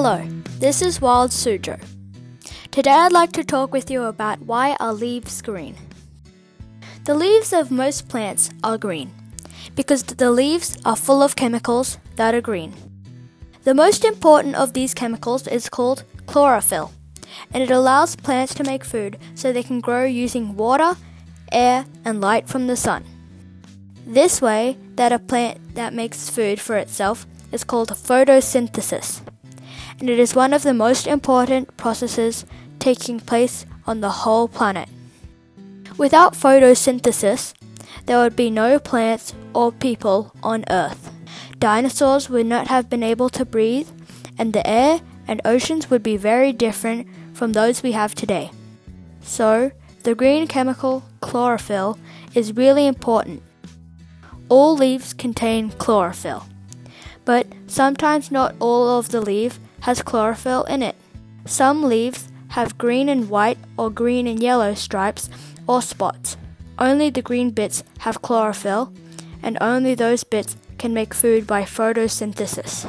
Hello, this is Wild Suzhou. Today I'd like to talk with you about why are leaves green. The leaves of most plants are green because the leaves are full of chemicals that are green. The most important of these chemicals is called chlorophyll, and it allows plants to make food so they can grow using water, air, and light from the sun. This way that a plant that makes food for itself is called photosynthesis, and it is one of the most important processes taking place on the whole planet. Without photosynthesis, there would be no plants or people on Earth. Dinosaurs would not have been able to breathe, and the air and oceans would be very different from those we have today. So, the green chemical chlorophyll is really important. All leaves contain chlorophyll, but sometimes not all of the leaf has chlorophyll in it. Some leaves have green and white or green and yellow stripes or spots. Only the green bits have chlorophyll, and only those bits can make food by photosynthesis.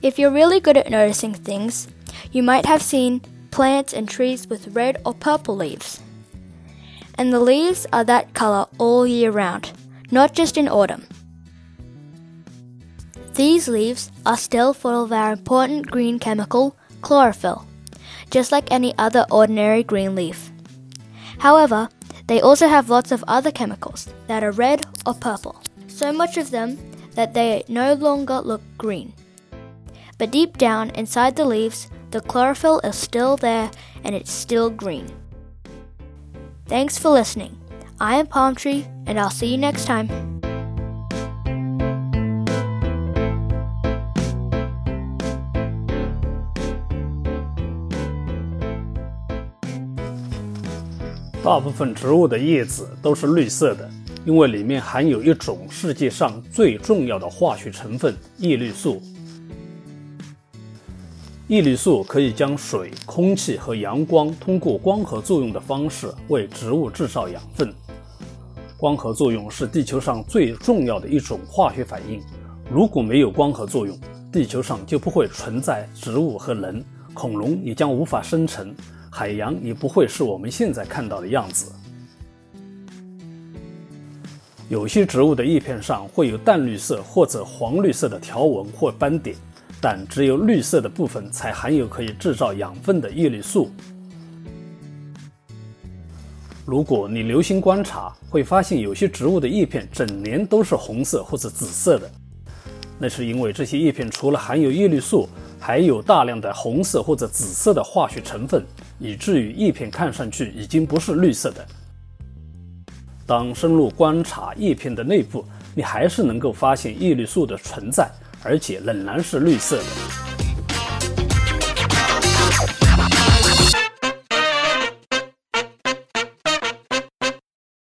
If you're really good at noticing things, you might have seen plants and trees with red or purple leaves. And the leaves are that color all year round, not just in autumn. These leaves are still full of our important green chemical, chlorophyll, just like any other ordinary green leaf. However, they also have lots of other chemicals that are red or purple, so much of them that they no longer look green. But deep down inside the leaves, the chlorophyll is still there and it's still green. Thanks for listening. I am Palm Tree, and I'll see you next time. 大部分植物的叶子都是绿色的，因为里面含有一种世界上最重要的化学成分——叶绿素。叶绿素可以将水、空气和阳光通过光合作用的方式为植物制造养分。光合作用是地球上最重要的一种化学反应。如果没有光合作用，地球上就不会存在植物和人，恐龙也将无法生成。海洋也不会是我们现在看到的样子。有些植物的叶片上会有淡绿色或者黄绿色的条纹或斑点，但只有绿色的部分才含有可以制造养分的叶绿素。如果你留心观察，会发现有些植物的叶片整年都是红色或者紫色的，那是因为这些叶片除了含有叶绿素，还有大量的红色或者紫色的化学成分。以至于叶片看上去已经不是绿色的。当深入观察叶片的内部，你还是能够发现叶绿素的存在，而且仍然是绿色的。